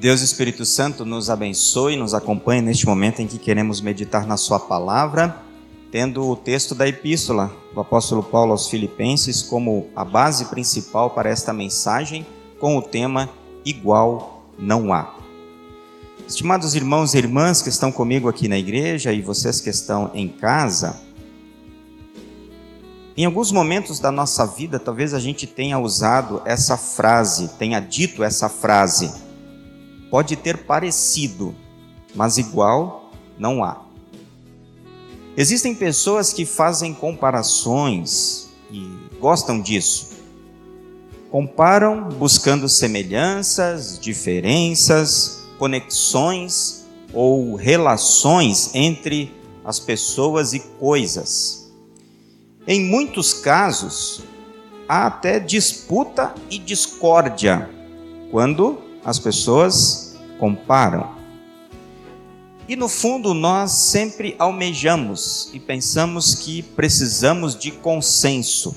Deus Espírito Santo nos abençoe, nos acompanhe neste momento em que queremos meditar na Sua palavra, tendo o texto da epístola do apóstolo Paulo aos Filipenses como a base principal para esta mensagem, com o tema Igual não há. Estimados irmãos e irmãs que estão comigo aqui na igreja e vocês que estão em casa, em alguns momentos da nossa vida, talvez a gente tenha usado essa frase, tenha dito essa frase. Pode ter parecido, mas igual não há. Existem pessoas que fazem comparações e gostam disso. Comparam buscando semelhanças, diferenças, conexões ou relações entre as pessoas e coisas. Em muitos casos, há até disputa e discórdia quando as pessoas comparam. E no fundo, nós sempre almejamos e pensamos que precisamos de consenso,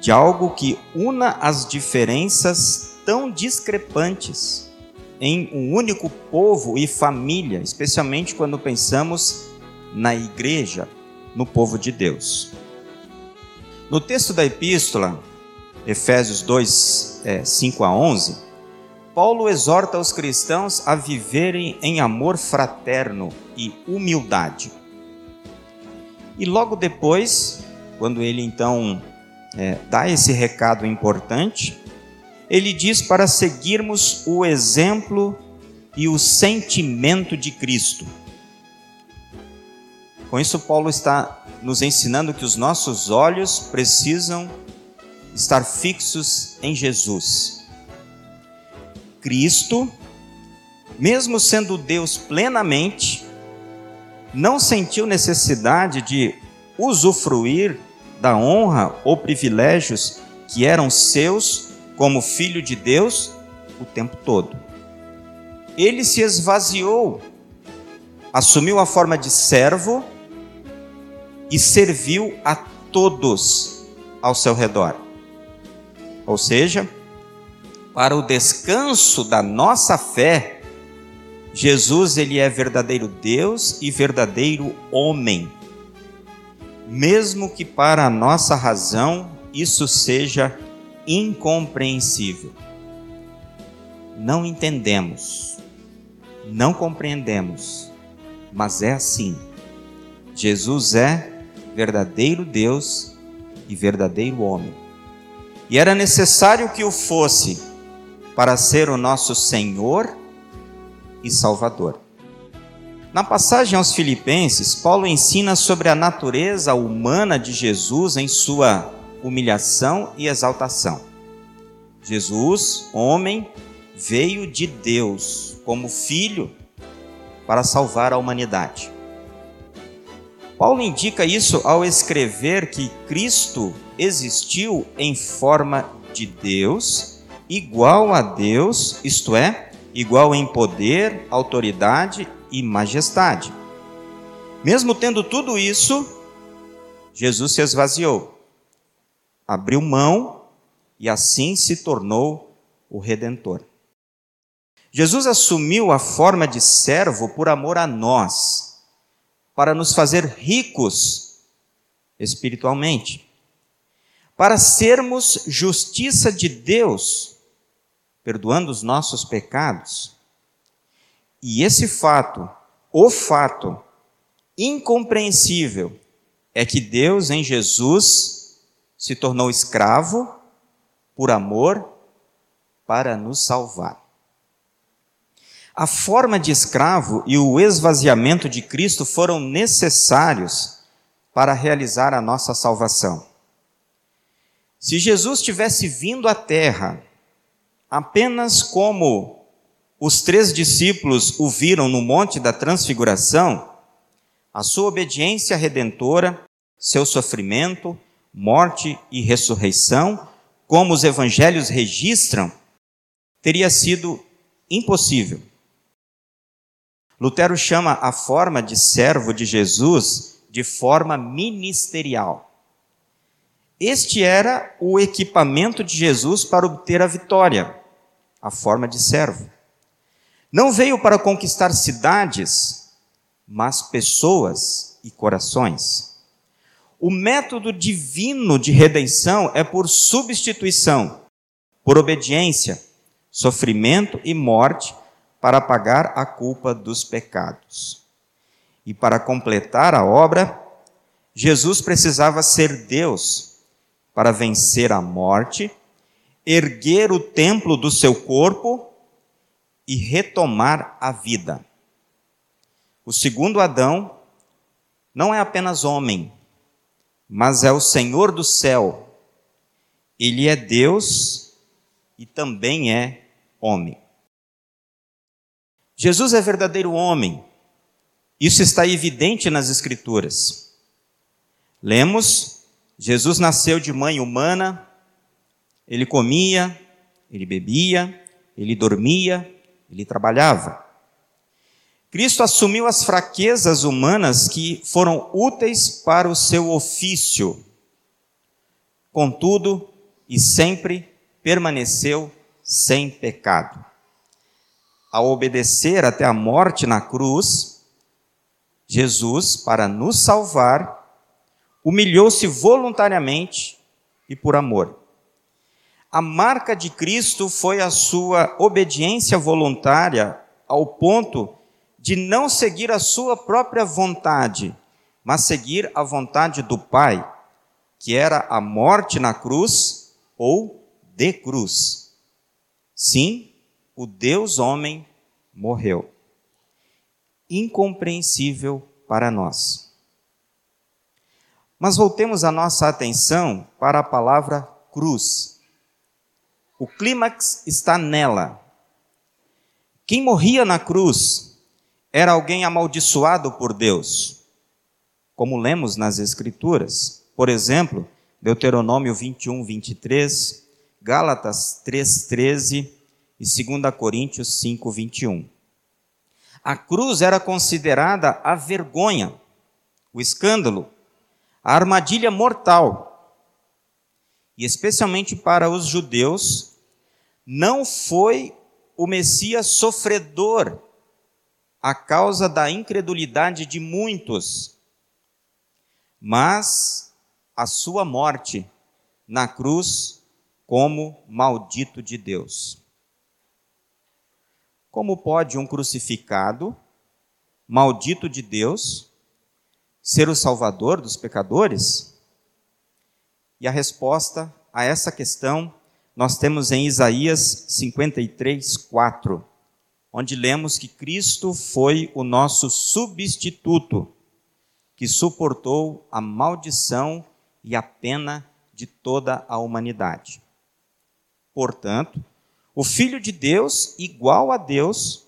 de algo que una as diferenças tão discrepantes em um único povo e família, especialmente quando pensamos na igreja, no povo de Deus. No texto da epístola, Efésios 2, é, 5 a 11, Paulo exorta os cristãos a viverem em amor fraterno e humildade. E logo depois, quando ele então é, dá esse recado importante, ele diz para seguirmos o exemplo e o sentimento de Cristo. Com isso, Paulo está nos ensinando que os nossos olhos precisam estar fixos em Jesus. Cristo, mesmo sendo Deus plenamente, não sentiu necessidade de usufruir da honra ou privilégios que eram seus como filho de Deus o tempo todo. Ele se esvaziou, assumiu a forma de servo e serviu a todos ao seu redor. Ou seja, para o descanso da nossa fé, Jesus ele é verdadeiro Deus e verdadeiro homem. Mesmo que para a nossa razão isso seja incompreensível. Não entendemos, não compreendemos, mas é assim. Jesus é verdadeiro Deus e verdadeiro homem. E era necessário que o fosse para ser o nosso Senhor e Salvador. Na passagem aos Filipenses, Paulo ensina sobre a natureza humana de Jesus em sua humilhação e exaltação. Jesus, homem, veio de Deus como filho para salvar a humanidade. Paulo indica isso ao escrever que Cristo existiu em forma de Deus, igual a Deus, isto é, igual em poder, autoridade e majestade. Mesmo tendo tudo isso, Jesus se esvaziou, abriu mão e assim se tornou o redentor. Jesus assumiu a forma de servo por amor a nós para nos fazer ricos espiritualmente, para sermos justiça de Deus, perdoando os nossos pecados. E esse fato, o fato incompreensível, é que Deus em Jesus se tornou escravo por amor para nos salvar. A forma de escravo e o esvaziamento de Cristo foram necessários para realizar a nossa salvação. Se Jesus tivesse vindo à terra apenas como os três discípulos o viram no Monte da Transfiguração, a sua obediência redentora, seu sofrimento, morte e ressurreição, como os evangelhos registram, teria sido impossível. Lutero chama a forma de servo de Jesus de forma ministerial. Este era o equipamento de Jesus para obter a vitória, a forma de servo. Não veio para conquistar cidades, mas pessoas e corações. O método divino de redenção é por substituição, por obediência, sofrimento e morte para pagar a culpa dos pecados. E para completar a obra, Jesus precisava ser Deus para vencer a morte, erguer o templo do seu corpo e retomar a vida. O segundo Adão não é apenas homem, mas é o Senhor do céu. Ele é Deus e também é homem. Jesus é verdadeiro homem. Isso está evidente nas Escrituras. Lemos: Jesus nasceu de mãe humana, ele comia, ele bebia, ele dormia, ele trabalhava. Cristo assumiu as fraquezas humanas que foram úteis para o seu ofício. Contudo, e sempre permaneceu sem pecado. Ao obedecer até a morte na cruz, Jesus, para nos salvar, humilhou-se voluntariamente e por amor. A marca de Cristo foi a sua obediência voluntária ao ponto de não seguir a sua própria vontade, mas seguir a vontade do Pai, que era a morte na cruz ou de cruz. Sim, o Deus homem morreu. Incompreensível para nós. Mas voltemos a nossa atenção para a palavra cruz. O clímax está nela. Quem morria na cruz era alguém amaldiçoado por Deus, como lemos nas Escrituras. Por exemplo, Deuteronômio 21, 23, Gálatas 3, 13 e 2 Coríntios 5, 21. A cruz era considerada a vergonha, o escândalo, a armadilha mortal. Especialmente para os judeus, não foi o Messias sofredor a causa da incredulidade de muitos, mas a sua morte na cruz como maldito de Deus. Como pode um crucificado, maldito de Deus, ser o salvador dos pecadores? E a resposta a essa questão nós temos em Isaías 53, 4 onde lemos que Cristo foi o nosso substituto, que suportou a maldição e a pena de toda a humanidade. Portanto, o Filho de Deus, igual a Deus,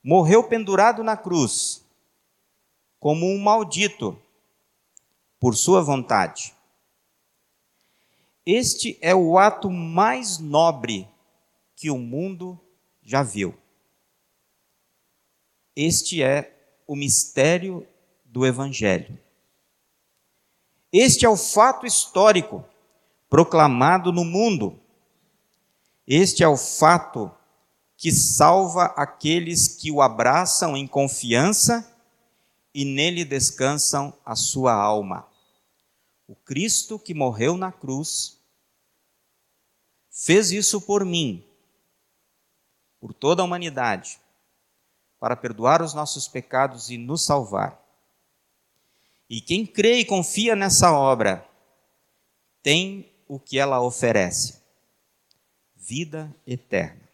morreu pendurado na cruz, como um maldito, por sua vontade. Este é o ato mais nobre que o mundo já viu. Este é o mistério do Evangelho. Este é o fato histórico proclamado no mundo. Este é o fato que salva aqueles que o abraçam em confiança e nele descansam a sua alma. O Cristo que morreu na cruz fez isso por mim, por toda a humanidade para perdoar os nossos pecados e nos salvar. E quem crê e confia nessa obra tem o que ela oferece: vida eterna.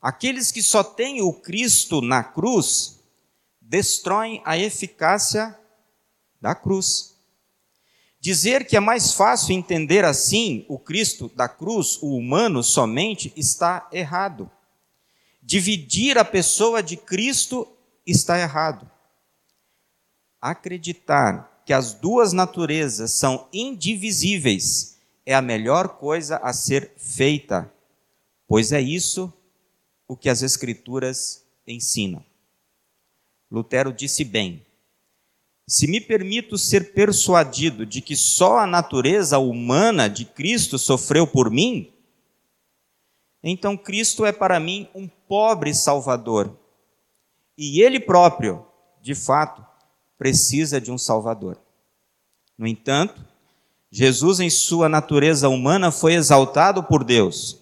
Aqueles que só têm o Cristo na cruz destroem a eficácia da cruz. Dizer que é mais fácil entender assim o Cristo da cruz, o humano somente, está errado dividir a pessoa de Cristo está errado. Acreditar que as duas naturezas são indivisíveis é a melhor coisa a ser feita, pois é isso o que as Escrituras ensinam. Lutero disse bem: se me permito ser persuadido de que só a natureza humana de Cristo sofreu por mim, então Cristo é para mim um pobre Salvador. E Ele próprio, de fato, precisa de um Salvador. No entanto, Jesus, em sua natureza humana, foi exaltado por Deus.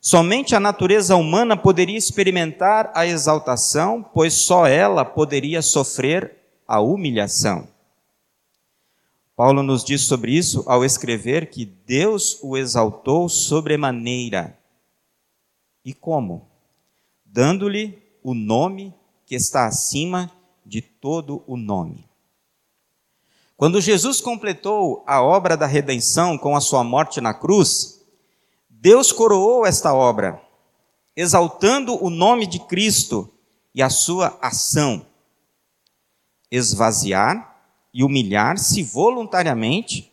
Somente a natureza humana poderia experimentar a exaltação, pois só ela poderia sofrer a humilhação. Paulo nos diz sobre isso ao escrever que Deus o exaltou sobremaneira. E como? Dando-lhe o nome que está acima de todo o nome. Quando Jesus completou a obra da redenção com a sua morte na cruz, Deus coroou esta obra, exaltando o nome de Cristo e a sua ação. Esvaziar e humilhar-se voluntariamente,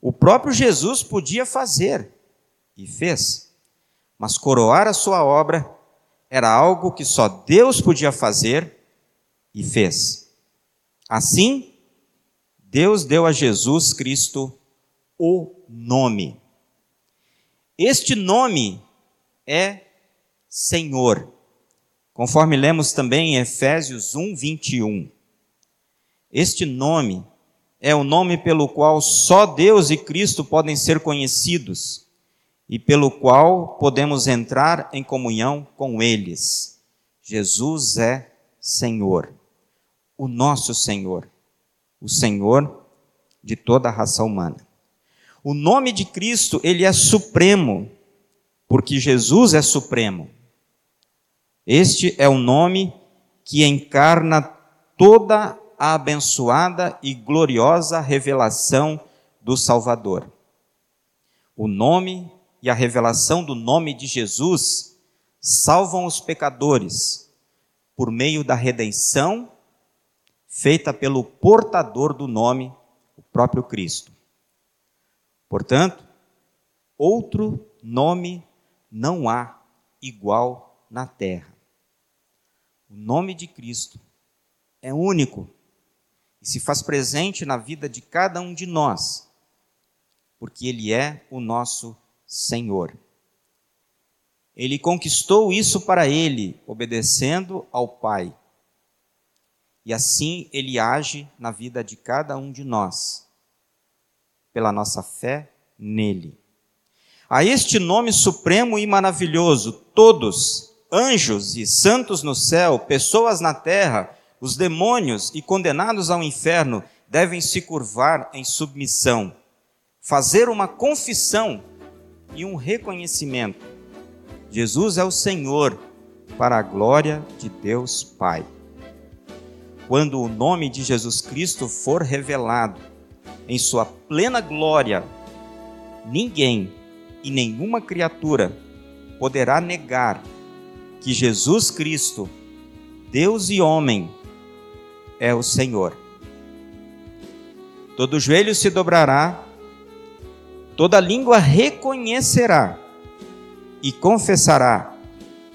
o próprio Jesus podia fazer e fez. Mas coroar a sua obra era algo que só Deus podia fazer e fez. Assim, Deus deu a Jesus Cristo o nome. Este nome é Senhor, conforme lemos também em Efésios 1, 21. Este nome é o nome pelo qual só Deus e Cristo podem ser conhecidos e pelo qual podemos entrar em comunhão com eles. Jesus é Senhor, o nosso Senhor, o Senhor de toda a raça humana. O nome de Cristo, ele é supremo, porque Jesus é supremo. Este é o nome que encarna toda a abençoada e gloriosa revelação do Salvador. O nome e a revelação do nome de Jesus salvam os pecadores por meio da redenção feita pelo portador do nome, o próprio Cristo. Portanto, outro nome não há igual na terra. O nome de Cristo é único e se faz presente na vida de cada um de nós, porque Ele é o nosso Senhor. Ele conquistou isso para Ele, obedecendo ao Pai. E assim Ele age na vida de cada um de nós, pela nossa fé nele. A este nome supremo e maravilhoso, todos, anjos e santos no céu, pessoas na terra, os demônios e condenados ao inferno devem se curvar em submissão, fazer uma confissão e um reconhecimento. Jesus é o Senhor, para a glória de Deus Pai. Quando o nome de Jesus Cristo for revelado em sua plena glória, ninguém e nenhuma criatura poderá negar que Jesus Cristo, Deus e homem, é o Senhor. Todo joelho se dobrará, toda língua reconhecerá e confessará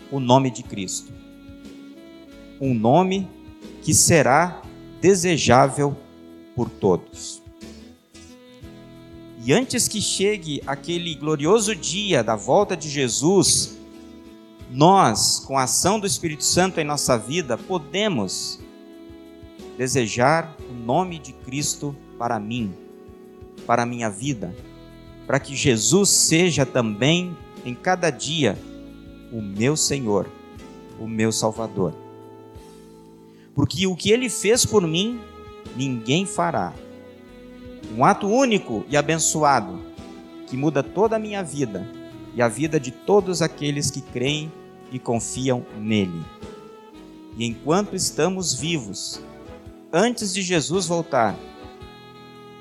o nome de Cristo. Um nome que será desejável por todos. E antes que chegue aquele glorioso dia da volta de Jesus, nós, com a ação do Espírito Santo em nossa vida, podemos desejar o nome de Cristo para mim, para a minha vida, para que Jesus seja também em cada dia o meu Senhor, o meu Salvador. Porque o que ele fez por mim, ninguém fará. Um ato único e abençoado que muda toda a minha vida e a vida de todos aqueles que creem e confiam nele. E enquanto estamos vivos, antes de Jesus voltar,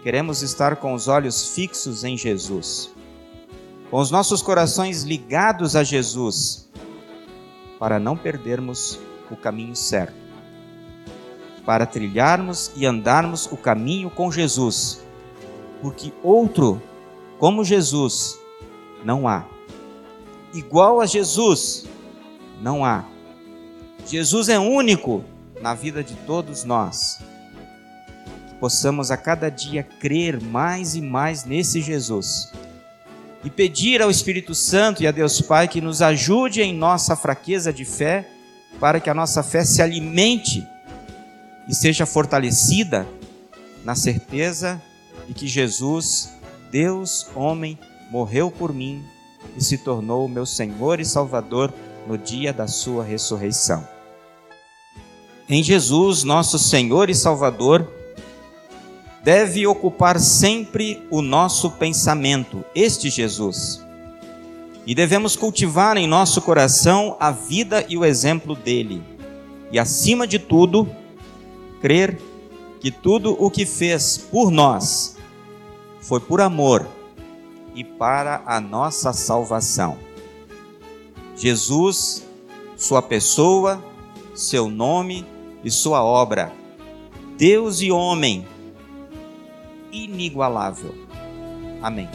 queremos estar com os olhos fixos em Jesus, com os nossos corações ligados a Jesus, para não perdermos o caminho certo, para trilharmos e andarmos o caminho com Jesus, porque outro como Jesus não há. Igual a Jesus não há. Jesus é único na vida de todos nós. Que possamos a cada dia crer mais e mais nesse Jesus e pedir ao Espírito Santo e a Deus Pai que nos ajude em nossa fraqueza de fé, para que a nossa fé se alimente e seja fortalecida na certeza de que Jesus, Deus, homem, morreu por mim e se tornou meu Senhor e Salvador no dia da sua ressurreição. Em Jesus, nosso Senhor e Salvador, deve ocupar sempre o nosso pensamento, este Jesus. E devemos cultivar em nosso coração a vida e o exemplo dele. E acima de tudo, crer que tudo o que fez por nós foi por amor e para a nossa salvação. Jesus, sua pessoa, seu nome e sua obra, Deus e homem, inigualável. Amém.